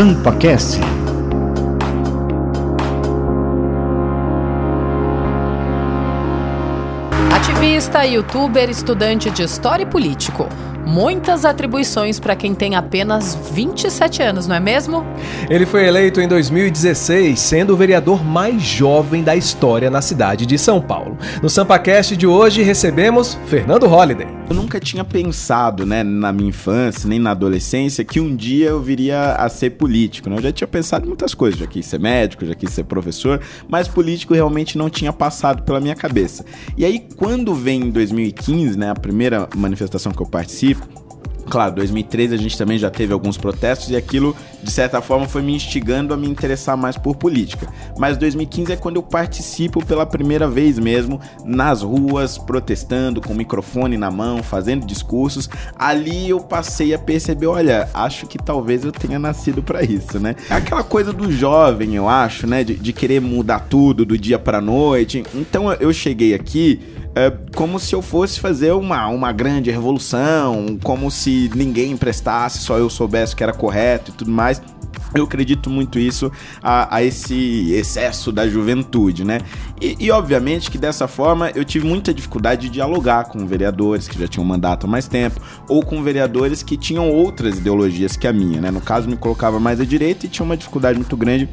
SampaCast. Ativista, youtuber, estudante de história e político. Muitas atribuições para quem tem apenas 27 anos, não é mesmo? Ele foi eleito em 2016, sendo o vereador mais jovem da história na cidade de São Paulo. No SampaCast de hoje recebemos Fernando Holliday. Eu nunca tinha pensado, né, na minha infância, nem na adolescência, que um dia eu viria a ser político. Né? Eu já tinha pensado em muitas coisas, já quis ser médico, já quis ser professor, mas político realmente não tinha passado pela minha cabeça. E aí, quando vem em 2015, né, a primeira manifestação que eu participo, Claro, 2013 a gente também já teve alguns protestos e aquilo, de certa forma, foi me instigando a me interessar mais por política. Mas 2015 é quando eu participo pela primeira vez mesmo nas ruas, protestando, com o microfone na mão, fazendo discursos. Ali eu passei a perceber: olha, acho que talvez eu tenha nascido para isso, né? É aquela coisa do jovem, eu acho, né? De, de querer mudar tudo do dia pra noite. Então eu cheguei aqui é como se eu fosse fazer uma, uma grande revolução, como se ninguém emprestasse, só eu soubesse que era correto e tudo mais. Eu acredito muito isso a, a, esse excesso da juventude, né? E, e, obviamente que dessa forma eu tive muita dificuldade de dialogar com vereadores que já tinham mandato há mais tempo, ou com vereadores que tinham outras ideologias que a minha, né? No caso, me colocava mais à direita e tinha uma dificuldade muito grande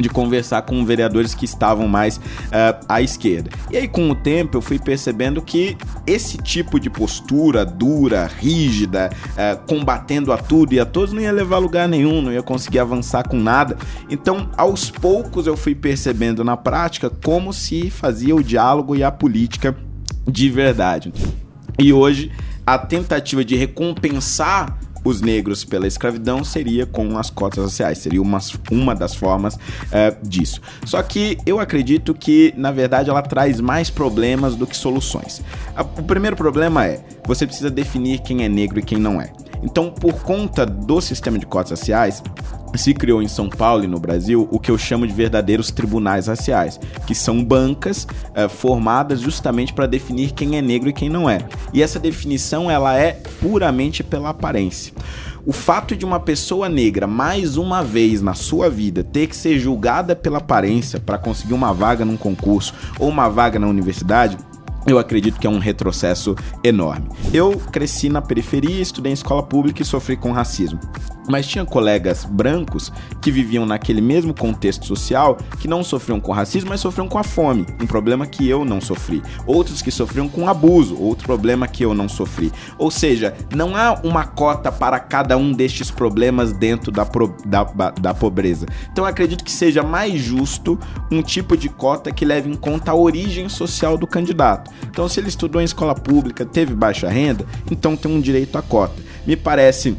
de conversar com vereadores que estavam mais uh, à esquerda. E aí, com o tempo, eu fui percebendo que esse tipo de postura dura, rígida, uh, combatendo a tudo e a todos, não ia levar lugar nenhum, não ia conseguir avançar com nada. Então, aos poucos, eu fui percebendo na prática como se fazia o diálogo e a política de verdade. E hoje, a tentativa de recompensar os negros pela escravidão seria com as cotas raciais, seria uma, uma das formas uh, disso. Só que eu acredito que, na verdade, ela traz mais problemas do que soluções. O primeiro problema é você precisa definir quem é negro e quem não é. Então, por conta do sistema de cotas raciais, se criou em São Paulo e no Brasil o que eu chamo de verdadeiros tribunais raciais, que são bancas é, formadas justamente para definir quem é negro e quem não é. E essa definição ela é puramente pela aparência. O fato de uma pessoa negra mais uma vez na sua vida ter que ser julgada pela aparência para conseguir uma vaga num concurso ou uma vaga na universidade eu acredito que é um retrocesso enorme. Eu cresci na periferia, estudei em escola pública e sofri com racismo. Mas tinha colegas brancos que viviam naquele mesmo contexto social que não sofriam com racismo, mas sofriam com a fome, um problema que eu não sofri. Outros que sofriam com abuso, outro problema que eu não sofri. Ou seja, não há uma cota para cada um destes problemas dentro da, pro, da, da pobreza. Então acredito que seja mais justo um tipo de cota que leve em conta a origem social do candidato. Então, se ele estudou em escola pública, teve baixa renda, então tem um direito à cota. Me parece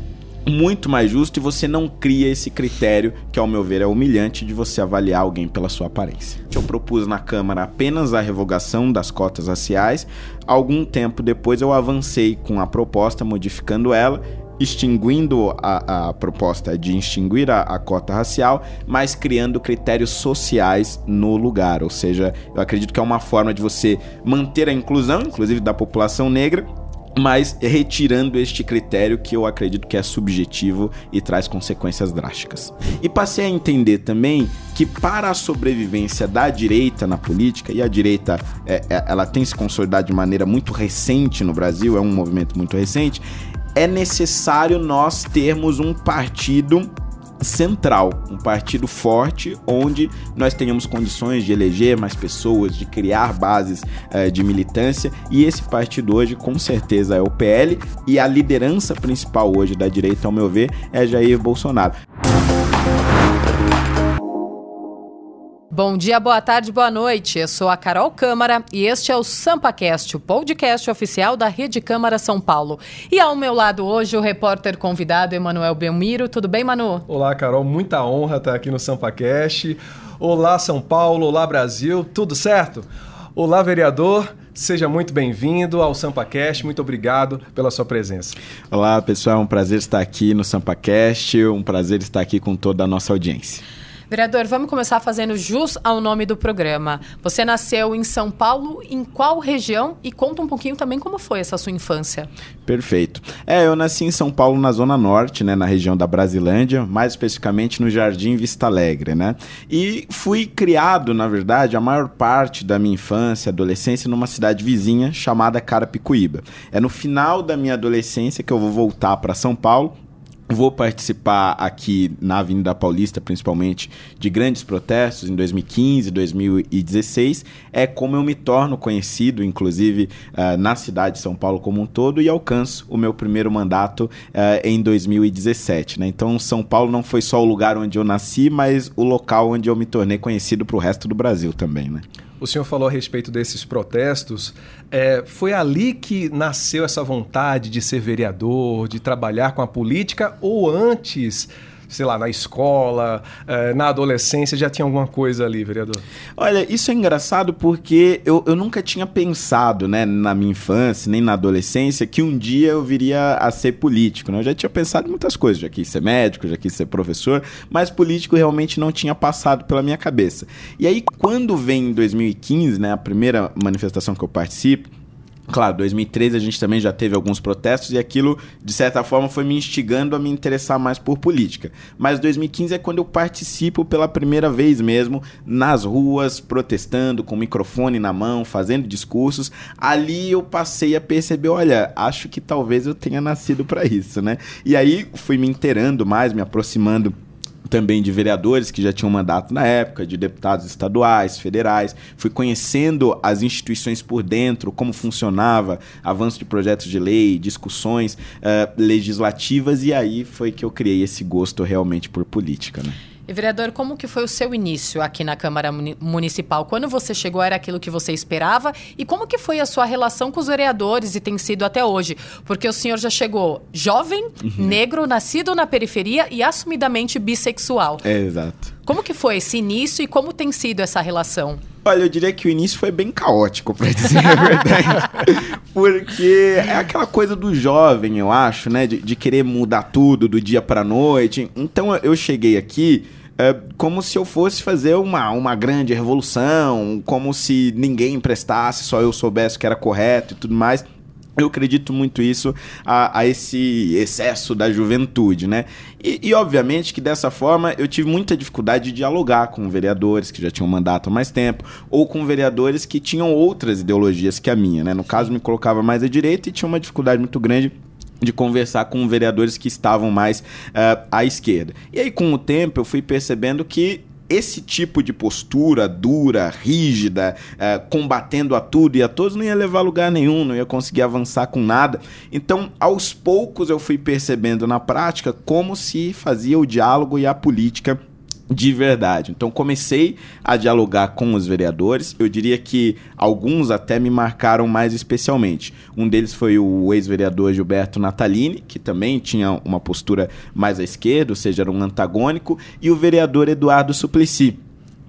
muito mais justo e você não cria esse critério que, ao meu ver, é humilhante de você avaliar alguém pela sua aparência. Eu propus na Câmara apenas a revogação das cotas raciais. Algum tempo depois eu avancei com a proposta, modificando ela extinguindo a, a proposta de extinguir a, a, cota racial, mas criando critérios sociais no lugar. Ou seja, eu acredito que é uma forma de você manter a inclusão, inclusive da população negra, mas retirando este critério que eu acredito que é subjetivo e traz consequências drásticas. E passei a entender também que para a sobrevivência da direita na política, e a direita é, é, ela tem se consolidado de maneira muito recente no Brasil, é um movimento muito recente, é necessário nós termos um partido central, um partido forte onde nós tenhamos condições de eleger mais pessoas, de criar bases eh, de militância e esse partido hoje com certeza é o PL e a liderança principal hoje da direita, ao meu ver, é Jair Bolsonaro. Bom dia, boa tarde, boa noite. Eu sou a Carol Câmara e este é o SampaCast, o podcast oficial da Rede Câmara São Paulo. E ao meu lado hoje o repórter convidado Emanuel Belmiro. Tudo bem, Manu? Olá, Carol. Muita honra estar aqui no SampaCast. Olá, São Paulo. Olá, Brasil. Tudo certo? Olá, vereador. Seja muito bem-vindo ao SampaCast. Muito obrigado pela sua presença. Olá, pessoal. É um prazer estar aqui no SampaCast. Um prazer estar aqui com toda a nossa audiência. Vereador, vamos começar fazendo jus ao nome do programa. Você nasceu em São Paulo, em qual região? E conta um pouquinho também como foi essa sua infância. Perfeito. É, eu nasci em São Paulo, na Zona Norte, né, na região da Brasilândia, mais especificamente no Jardim Vista Alegre, né? E fui criado, na verdade, a maior parte da minha infância, adolescência, numa cidade vizinha chamada Carapicuíba. É no final da minha adolescência que eu vou voltar para São Paulo Vou participar aqui na Avenida Paulista, principalmente, de grandes protestos em 2015, 2016. É como eu me torno conhecido, inclusive, uh, na cidade de São Paulo como um todo, e alcanço o meu primeiro mandato uh, em 2017. Né? Então, São Paulo não foi só o lugar onde eu nasci, mas o local onde eu me tornei conhecido para o resto do Brasil também. Né? O senhor falou a respeito desses protestos. É, foi ali que nasceu essa vontade de ser vereador, de trabalhar com a política, ou antes sei lá, na escola, eh, na adolescência, já tinha alguma coisa ali, vereador? Olha, isso é engraçado porque eu, eu nunca tinha pensado, né, na minha infância, nem na adolescência, que um dia eu viria a ser político, né? Eu já tinha pensado em muitas coisas, já quis ser médico, já quis ser professor, mas político realmente não tinha passado pela minha cabeça. E aí, quando vem em 2015, né, a primeira manifestação que eu participo, Claro, 2013 a gente também já teve alguns protestos e aquilo, de certa forma, foi me instigando a me interessar mais por política. Mas 2015 é quando eu participo pela primeira vez mesmo nas ruas, protestando, com o microfone na mão, fazendo discursos. Ali eu passei a perceber: olha, acho que talvez eu tenha nascido para isso, né? E aí fui me inteirando mais, me aproximando também de vereadores que já tinham mandato na época, de deputados estaduais, federais. Fui conhecendo as instituições por dentro, como funcionava, avanço de projetos de lei, discussões uh, legislativas, e aí foi que eu criei esse gosto realmente por política. Né? E, vereador, como que foi o seu início aqui na Câmara Municipal? Quando você chegou, era aquilo que você esperava? E como que foi a sua relação com os vereadores e tem sido até hoje? Porque o senhor já chegou jovem, uhum. negro, nascido na periferia e assumidamente bissexual. É, exato. Como que foi esse início e como tem sido essa relação? Olha, eu diria que o início foi bem caótico, para dizer a verdade. Porque é aquela coisa do jovem, eu acho, né? De, de querer mudar tudo do dia para noite. Então eu cheguei aqui é, como se eu fosse fazer uma, uma grande revolução, como se ninguém emprestasse, só eu soubesse que era correto e tudo mais. Eu acredito muito isso a, a, esse excesso da juventude, né? E, e, obviamente que dessa forma eu tive muita dificuldade de dialogar com vereadores que já tinham mandato há mais tempo, ou com vereadores que tinham outras ideologias que a minha, né? No caso, me colocava mais à direita e tinha uma dificuldade muito grande de conversar com vereadores que estavam mais uh, à esquerda. E aí, com o tempo, eu fui percebendo que esse tipo de postura dura, rígida, uh, combatendo a tudo e a todos, não ia levar a lugar nenhum, não ia conseguir avançar com nada. Então, aos poucos, eu fui percebendo na prática como se fazia o diálogo e a política de verdade. Então comecei a dialogar com os vereadores. Eu diria que alguns até me marcaram mais especialmente. Um deles foi o ex-vereador Gilberto Natalini, que também tinha uma postura mais à esquerda, ou seja, era um antagônico, e o vereador Eduardo Suplicy,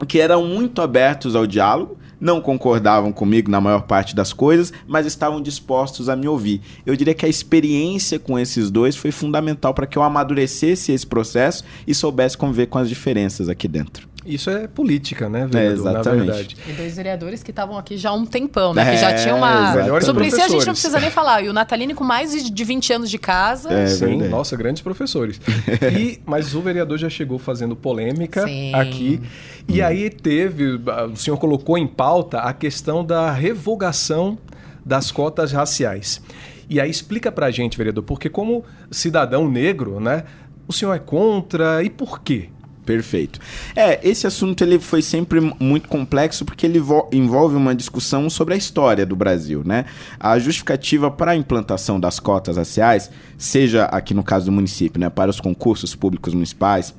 que eram muito abertos ao diálogo não concordavam comigo na maior parte das coisas, mas estavam dispostos a me ouvir. Eu diria que a experiência com esses dois foi fundamental para que eu amadurecesse esse processo e soubesse conviver com as diferenças aqui dentro. Isso é política, né, vereador, é, exatamente. na verdade. E dois vereadores que estavam aqui já há um tempão, né? É, que já tinham uma... Sobre isso a gente não precisa nem falar. E o Natalini com mais de 20 anos de casa. É, Sim, verdade. nossa, grandes professores. e, mas o vereador já chegou fazendo polêmica Sim. aqui. E hum. aí teve... O senhor colocou em pauta a questão da revogação das cotas raciais. E aí explica pra gente, vereador, porque como cidadão negro, né, o senhor é contra e por quê? Perfeito. É, esse assunto ele foi sempre muito complexo porque ele envolve uma discussão sobre a história do Brasil, né? A justificativa para a implantação das cotas raciais, seja aqui no caso do município, né, para os concursos públicos municipais,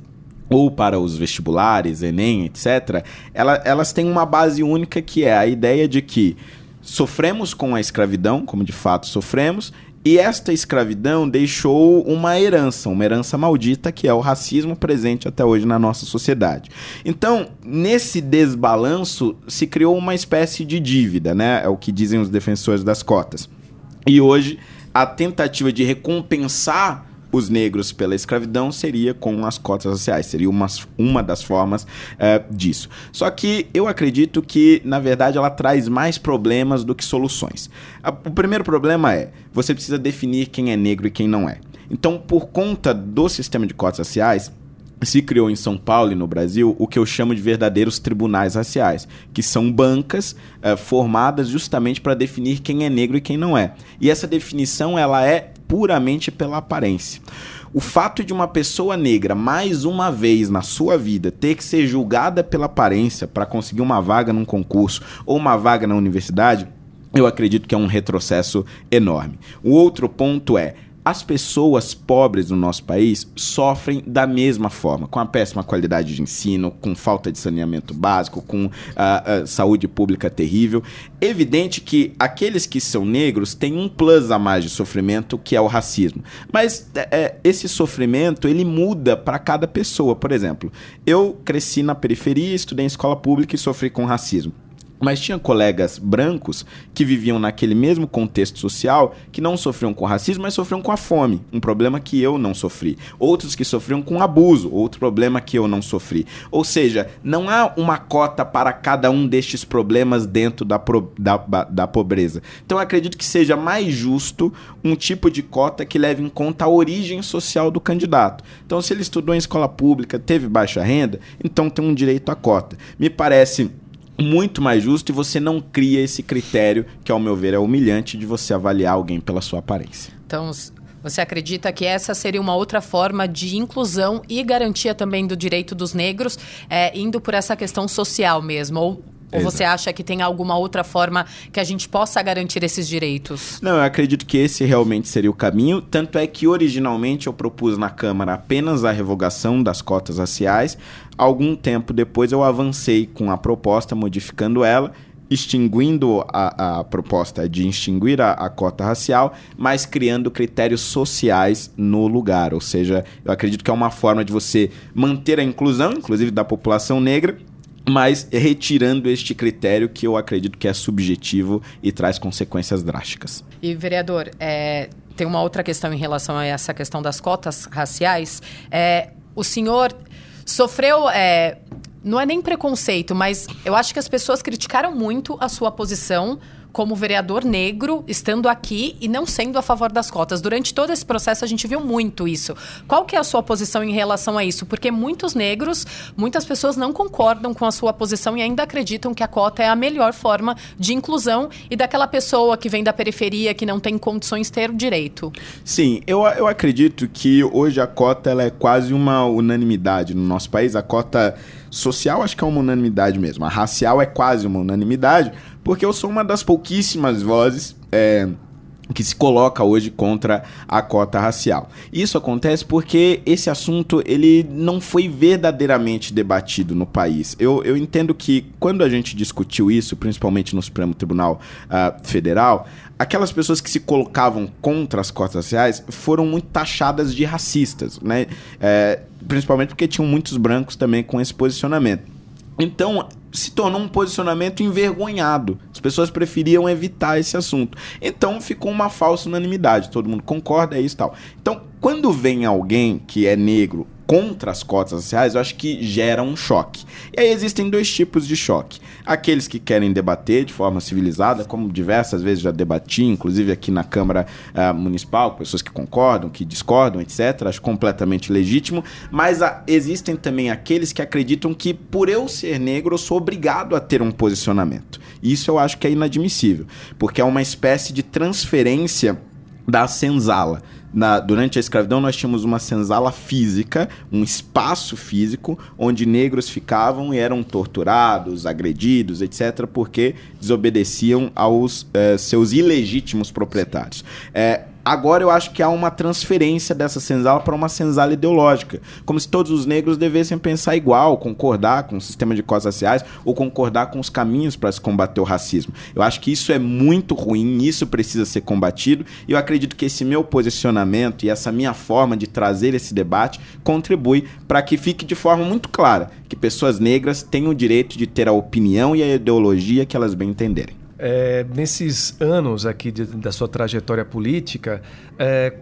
ou para os vestibulares, Enem, etc., ela, elas têm uma base única que é a ideia de que sofremos com a escravidão, como de fato sofremos, e esta escravidão deixou uma herança, uma herança maldita, que é o racismo presente até hoje na nossa sociedade. Então, nesse desbalanço, se criou uma espécie de dívida, né? É o que dizem os defensores das cotas. E hoje, a tentativa de recompensar os negros pela escravidão seria com as cotas raciais, seria uma, uma das formas é, disso. Só que eu acredito que, na verdade, ela traz mais problemas do que soluções. O primeiro problema é, você precisa definir quem é negro e quem não é. Então, por conta do sistema de cotas raciais, se criou em São Paulo e no Brasil o que eu chamo de verdadeiros tribunais raciais, que são bancas é, formadas justamente para definir quem é negro e quem não é. E essa definição ela é puramente pela aparência. O fato de uma pessoa negra, mais uma vez na sua vida, ter que ser julgada pela aparência para conseguir uma vaga num concurso ou uma vaga na universidade, eu acredito que é um retrocesso enorme. O outro ponto é as pessoas pobres no nosso país sofrem da mesma forma, com a péssima qualidade de ensino, com falta de saneamento básico, com a, a saúde pública terrível. Evidente que aqueles que são negros têm um plus a mais de sofrimento, que é o racismo. Mas é, é esse sofrimento ele muda para cada pessoa. Por exemplo, eu cresci na periferia, estudei em escola pública e sofri com racismo. Mas tinha colegas brancos que viviam naquele mesmo contexto social que não sofriam com racismo, mas sofriam com a fome, um problema que eu não sofri. Outros que sofriam com abuso, outro problema que eu não sofri. Ou seja, não há uma cota para cada um destes problemas dentro da, pro, da, da pobreza. Então eu acredito que seja mais justo um tipo de cota que leve em conta a origem social do candidato. Então, se ele estudou em escola pública, teve baixa renda, então tem um direito à cota. Me parece muito mais justo e você não cria esse critério que, ao meu ver, é humilhante de você avaliar alguém pela sua aparência. Então, você acredita que essa seria uma outra forma de inclusão e garantia também do direito dos negros, é, indo por essa questão social mesmo? Ou ou Exato. você acha que tem alguma outra forma que a gente possa garantir esses direitos? Não, eu acredito que esse realmente seria o caminho. Tanto é que originalmente eu propus na Câmara apenas a revogação das cotas raciais. Algum tempo depois eu avancei com a proposta, modificando ela extinguindo a, a, proposta de extinguir a, a, cota racial, mas criando critérios sociais no lugar. Ou seja, eu acredito que é uma forma de você manter a inclusão, inclusive da população negra, mas retirando este critério que eu acredito que é subjetivo e traz consequências drásticas. E, vereador, é, tem uma outra questão em relação a essa questão das cotas raciais. É, o senhor sofreu. É, não é nem preconceito, mas eu acho que as pessoas criticaram muito a sua posição como vereador negro estando aqui e não sendo a favor das cotas. Durante todo esse processo a gente viu muito isso. Qual que é a sua posição em relação a isso? Porque muitos negros, muitas pessoas não concordam com a sua posição e ainda acreditam que a cota é a melhor forma de inclusão e daquela pessoa que vem da periferia que não tem condições ter o direito. Sim, eu, eu acredito que hoje a cota ela é quase uma unanimidade no nosso país. A cota social acho que é uma unanimidade mesmo. A racial é quase uma unanimidade, porque eu sou uma das pouquíssimas vozes. É, que se coloca hoje contra a cota racial. Isso acontece porque esse assunto ele não foi verdadeiramente debatido no país. Eu, eu entendo que quando a gente discutiu isso, principalmente no Supremo Tribunal uh, Federal, aquelas pessoas que se colocavam contra as cotas raciais foram muito taxadas de racistas, né? É, principalmente porque tinham muitos brancos também com esse posicionamento. Então, se tornou um posicionamento envergonhado. As pessoas preferiam evitar esse assunto. Então, ficou uma falsa unanimidade. Todo mundo concorda, é isso e tal. Então, quando vem alguém que é negro contra as cotas raciais, eu acho que gera um choque. E aí existem dois tipos de choque. Aqueles que querem debater de forma civilizada, como diversas vezes já debati, inclusive aqui na Câmara uh, Municipal, pessoas que concordam, que discordam, etc. Acho completamente legítimo. Mas uh, existem também aqueles que acreditam que por eu ser negro, eu sou obrigado a ter um posicionamento. Isso eu acho que é inadmissível, porque é uma espécie de transferência da senzala na, durante a escravidão nós tínhamos uma senzala física, um espaço físico, onde negros ficavam e eram torturados, agredidos, etc., porque desobedeciam aos eh, seus ilegítimos proprietários. É, Agora eu acho que há uma transferência dessa senzala para uma senzala ideológica, como se todos os negros devessem pensar igual, concordar com o sistema de cotas raciais ou concordar com os caminhos para se combater o racismo. Eu acho que isso é muito ruim, isso precisa ser combatido, e eu acredito que esse meu posicionamento e essa minha forma de trazer esse debate contribui para que fique de forma muito clara que pessoas negras têm o direito de ter a opinião e a ideologia que elas bem entenderem. É, nesses anos aqui de, da sua trajetória política, é,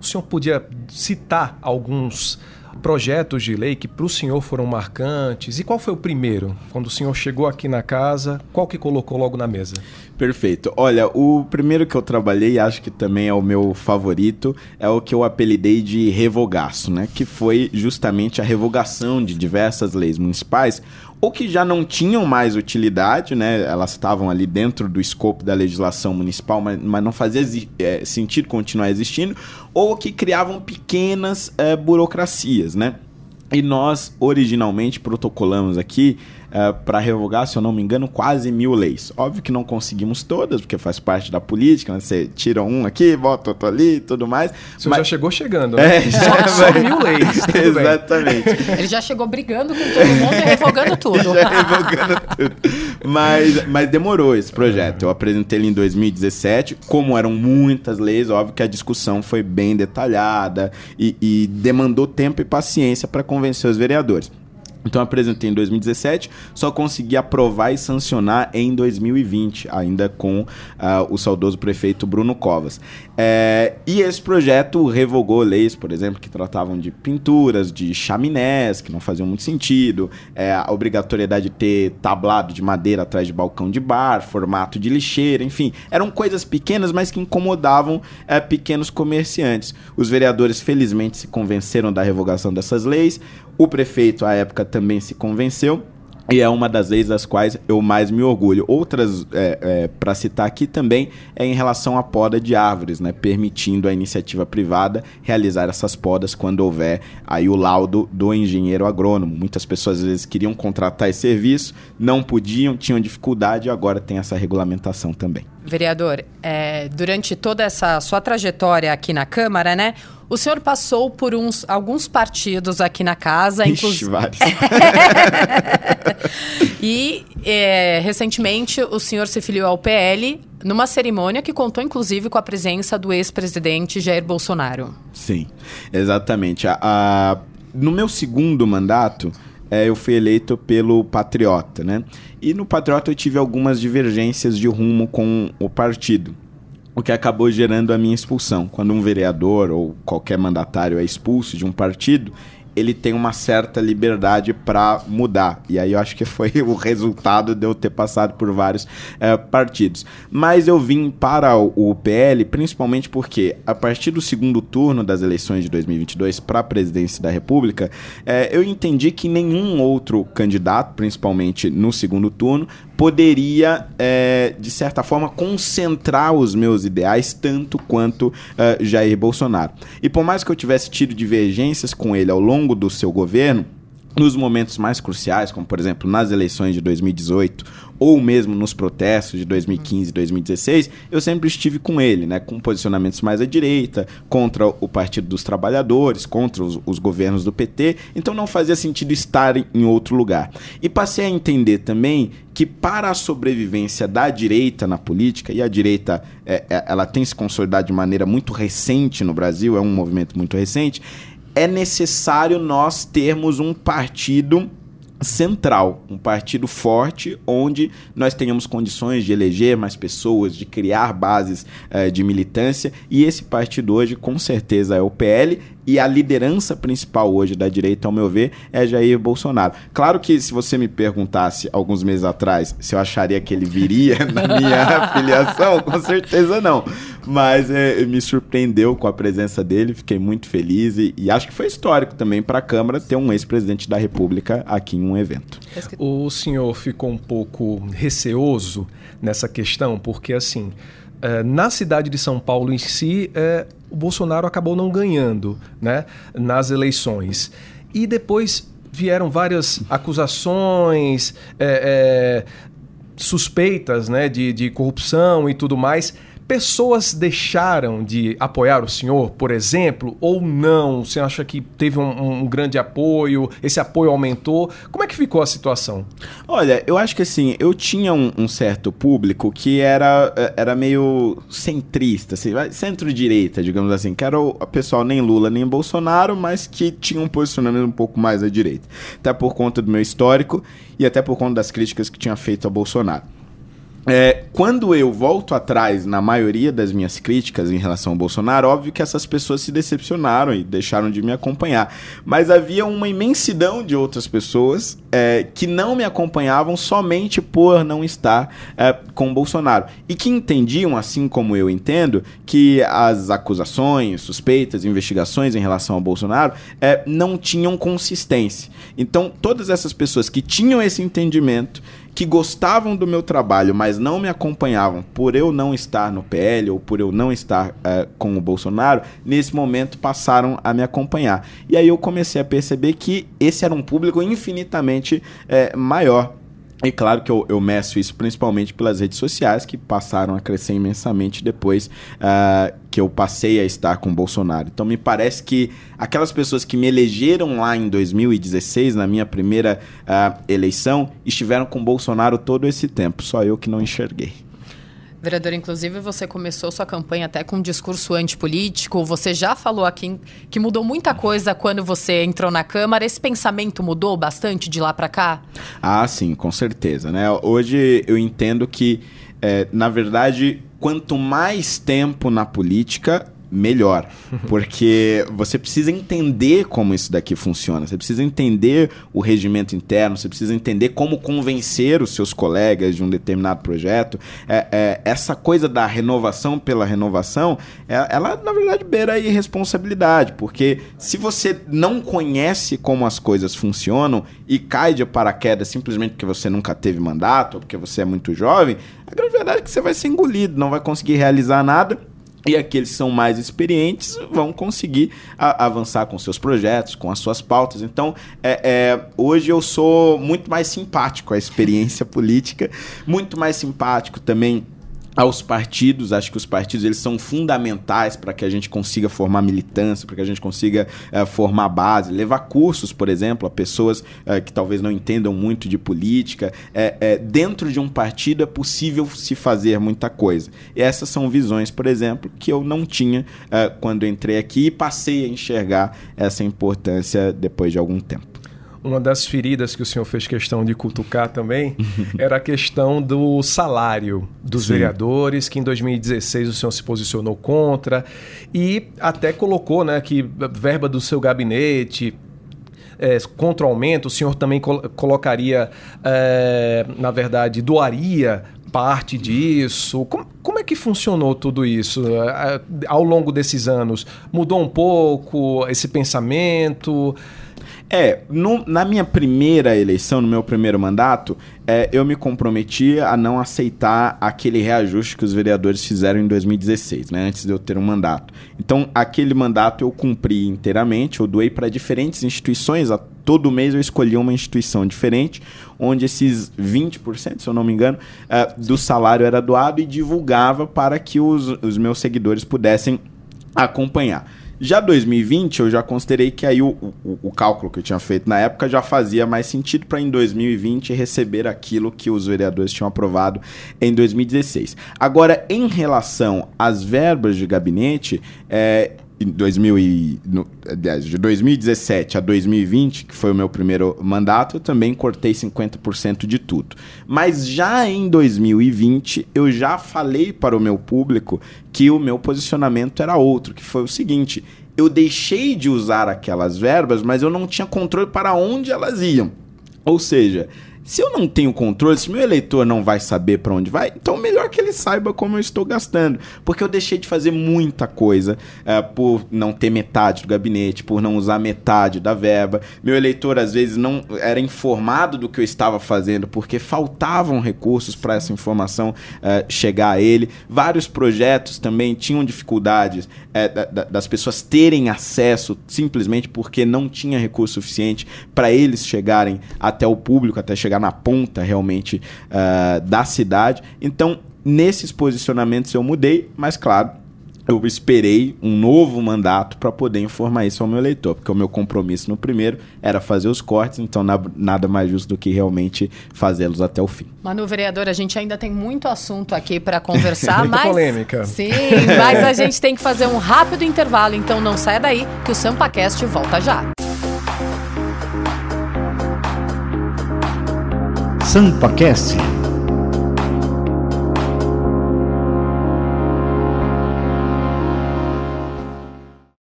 o senhor podia citar alguns projetos de lei que para o senhor foram marcantes? E qual foi o primeiro? Quando o senhor chegou aqui na casa, qual que colocou logo na mesa? Perfeito. Olha, o primeiro que eu trabalhei, acho que também é o meu favorito, é o que eu apelidei de revogaço, né? Que foi justamente a revogação de diversas leis municipais, ou que já não tinham mais utilidade, né? Elas estavam ali dentro do escopo da legislação municipal, mas, mas não fazia é, sentido continuar existindo, ou que criavam pequenas é, burocracias, né? E nós, originalmente, protocolamos aqui uh, é, para revogar, se eu não me engano, quase mil leis. Óbvio que não conseguimos todas, porque faz parte da política, né? Você tira um aqui, bota outro ali e tudo mais. O senhor mas... já chegou chegando, né? É, já, só, só mil leis. Exatamente. Ele já chegou brigando com todo mundo e revogando tudo. já revogando tudo. Mas, mas demorou esse projeto. Eu apresentei ele em 2017. Como eram muitas leis, óbvio que a discussão foi bem detalhada e, e demandou tempo e paciência para convencer os vereadores. Então apresentei em 2017, só consegui aprovar e sancionar em 2020, ainda com uh, o saudoso prefeito Bruno Covas. É, e esse projeto revogou leis, por exemplo, que tratavam de pinturas, de chaminés, que não faziam muito sentido, é, a obrigatoriedade de ter tablado de madeira atrás de balcão de bar, formato de lixeira, enfim, eram coisas pequenas, mas que incomodavam é, pequenos comerciantes. Os vereadores, felizmente, se convenceram da revogação dessas leis. O prefeito, à época, também se convenceu. E é uma das leis das quais eu mais me orgulho. Outras, é, é, para citar aqui também, é em relação à poda de árvores, né? permitindo a iniciativa privada realizar essas podas quando houver aí o laudo do engenheiro agrônomo. Muitas pessoas às vezes queriam contratar esse serviço, não podiam, tinham dificuldade e agora tem essa regulamentação também. Vereador, é, durante toda essa sua trajetória aqui na Câmara, né? O senhor passou por uns, alguns partidos aqui na casa, inclusive. vários. e é, recentemente o senhor se filiou ao PL numa cerimônia que contou inclusive com a presença do ex-presidente Jair Bolsonaro. Sim, exatamente. A, a, no meu segundo mandato, eu fui eleito pelo Patriota, né? E no Patriota eu tive algumas divergências de rumo com o partido o que acabou gerando a minha expulsão. Quando um vereador ou qualquer mandatário é expulso de um partido, ele tem uma certa liberdade para mudar. E aí eu acho que foi o resultado de eu ter passado por vários é, partidos. Mas eu vim para o, PL principalmente porque, a partir do segundo turno das eleições de 2022 para a presidência da República, é, eu entendi que nenhum outro candidato, principalmente no segundo turno, poderia, é, de certa forma, concentrar os meus ideais tanto quanto uh, Jair Bolsonaro. E por mais que eu tivesse tido divergências com ele ao longo do seu governo, nos momentos mais cruciais, como por exemplo nas eleições de 2018 ou mesmo nos protestos de 2015 e 2016, eu sempre estive com ele, né, com posicionamentos mais à direita, contra o Partido dos Trabalhadores, contra os, os governos do PT, então não fazia sentido estar em outro lugar. E passei a entender também que para a sobrevivência da direita na política, e a direita é, é, ela tem se consolidado de maneira muito recente no Brasil, é um movimento muito recente, é necessário nós termos um partido central, um partido forte, onde nós tenhamos condições de eleger mais pessoas, de criar bases uh, de militância, e esse partido hoje, com certeza, é o PL, e a liderança principal hoje da direita, ao meu ver, é Jair Bolsonaro. Claro que se você me perguntasse alguns meses atrás se eu acharia que ele viria na minha filiação, com certeza não. Mas é, me surpreendeu com a presença dele, fiquei muito feliz e, e acho que foi histórico também para a Câmara ter um ex-presidente da República aqui em um evento. O senhor ficou um pouco receoso nessa questão, porque assim. É, na cidade de São Paulo em si, é, o Bolsonaro acabou não ganhando né, nas eleições. E depois vieram várias acusações, é, é, suspeitas né, de, de corrupção e tudo mais pessoas deixaram de apoiar o senhor, por exemplo, ou não? Você acha que teve um, um, grande apoio, esse apoio aumentou? Como é que ficou a situação? Olha, eu acho que assim, eu tinha um, um certo público que era, era meio centrista, assim, centro-direita, digamos assim, que era o pessoal nem Lula nem Bolsonaro, mas que tinha um posicionamento um pouco mais à direita. Até por conta do meu histórico e até por conta das críticas que tinha feito a Bolsonaro. É, quando eu volto atrás na maioria das minhas críticas em relação ao Bolsonaro, óbvio que essas pessoas se decepcionaram e deixaram de me acompanhar. Mas havia uma imensidão de outras pessoas é, que não me acompanhavam somente por não estar é, com o Bolsonaro. E que entendiam, assim como eu entendo, que as acusações, suspeitas, investigações em relação ao Bolsonaro é, não tinham consistência. Então, todas essas pessoas que tinham esse entendimento que gostavam do meu trabalho, mas não me acompanhavam por eu não estar no PL ou por eu não estar uh, com o Bolsonaro, nesse momento passaram a me acompanhar. E aí eu comecei a perceber que esse era um público infinitamente uh, maior. E claro que eu, eu meço isso principalmente pelas redes sociais, que passaram a crescer imensamente depois uh, que eu passei a estar com o Bolsonaro. Então me parece que aquelas pessoas que me elegeram lá em 2016, na minha primeira uh, eleição, estiveram com o Bolsonaro todo esse tempo. Só eu que não enxerguei. Vereador, inclusive você começou sua campanha até com um discurso antipolítico. Você já falou aqui que mudou muita coisa quando você entrou na Câmara. Esse pensamento mudou bastante de lá para cá? Ah, sim, com certeza. Né? Hoje eu entendo que, é, na verdade, quanto mais tempo na política, melhor. Porque você precisa entender como isso daqui funciona, você precisa entender o regimento interno, você precisa entender como convencer os seus colegas de um determinado projeto. É, é, essa coisa da renovação pela renovação, é, ela na verdade beira a irresponsabilidade, porque se você não conhece como as coisas funcionam e cai de paraquedas simplesmente porque você nunca teve mandato ou porque você é muito jovem, a grande verdade é que você vai ser engolido, não vai conseguir realizar nada e aqueles que são mais experientes vão conseguir a, avançar com seus projetos, com as suas pautas. Então, é, é, hoje eu sou muito mais simpático à experiência política, muito mais simpático também aos partidos. Acho que os partidos eles são fundamentais para que a gente consiga formar militância, para que a gente consiga uh, formar base, levar cursos, por exemplo, a pessoas uh, que talvez não entendam muito de política. É, é, dentro de um partido é possível se fazer muita coisa. E essas são visões, por exemplo, que eu não tinha uh, quando entrei aqui e passei a enxergar essa importância depois de algum tempo uma das feridas que o senhor fez questão de cutucar também era a questão do salário dos Sim. vereadores, que em 2016 o senhor se posicionou contra e até colocou né, que verba do seu gabinete é, contra o aumento, o senhor também col colocaria, é, na verdade, doaria parte disso? Como, como, é que funcionou tudo isso é, ao longo desses anos? Mudou um pouco esse pensamento? É, no, na minha primeira eleição, no meu primeiro mandato, é, eu me comprometi a não aceitar aquele reajuste que os vereadores fizeram em 2016, né, antes de eu ter um mandato. Então, aquele mandato eu cumpri inteiramente, eu doei para diferentes instituições, a todo mês eu escolhi uma instituição diferente, onde esses 20%, se eu não me engano, é, do salário era doado e divulgava para que os, os meus seguidores pudessem acompanhar. Já 2020, eu já considerei que aí o, o, o, cálculo que eu tinha feito na época já fazia mais sentido para em 2020 receber aquilo que os vereadores tinham aprovado em 2016. Agora, em relação às verbas de gabinete, é, 2000 e, no, de 2017 a 2020, que foi o meu primeiro mandato, eu também cortei 50% de tudo. Mas já em 2020, eu já falei para o meu público que o meu posicionamento era outro, que foi o seguinte: eu deixei de usar aquelas verbas, mas eu não tinha controle para onde elas iam. Ou seja, se eu não tenho controle, se meu eleitor não vai saber para onde vai, então melhor que ele saiba como eu estou gastando. Porque eu deixei de fazer muita coisa uh, por não ter metade do gabinete, por não usar metade da verba. Meu eleitor às vezes não era informado do que eu estava fazendo porque faltavam recursos para essa informação uh, chegar a ele. Vários projetos também tinham dificuldades uh, das pessoas terem acesso simplesmente porque não tinha recurso suficiente para eles chegarem até o público, até chegar chegar na ponta realmente uh, da cidade. Então, nesses posicionamentos eu mudei, mas claro, eu esperei um novo mandato para poder informar isso ao meu eleitor, porque o meu compromisso no primeiro era fazer os cortes, então nada mais justo do que realmente fazê-los até o fim. Manu, vereador, a gente ainda tem muito assunto aqui para conversar, Muita mas polêmica. Sim, mas a gente tem que fazer um rápido intervalo, então não saia daí que o SampaCast volta já. SampaCast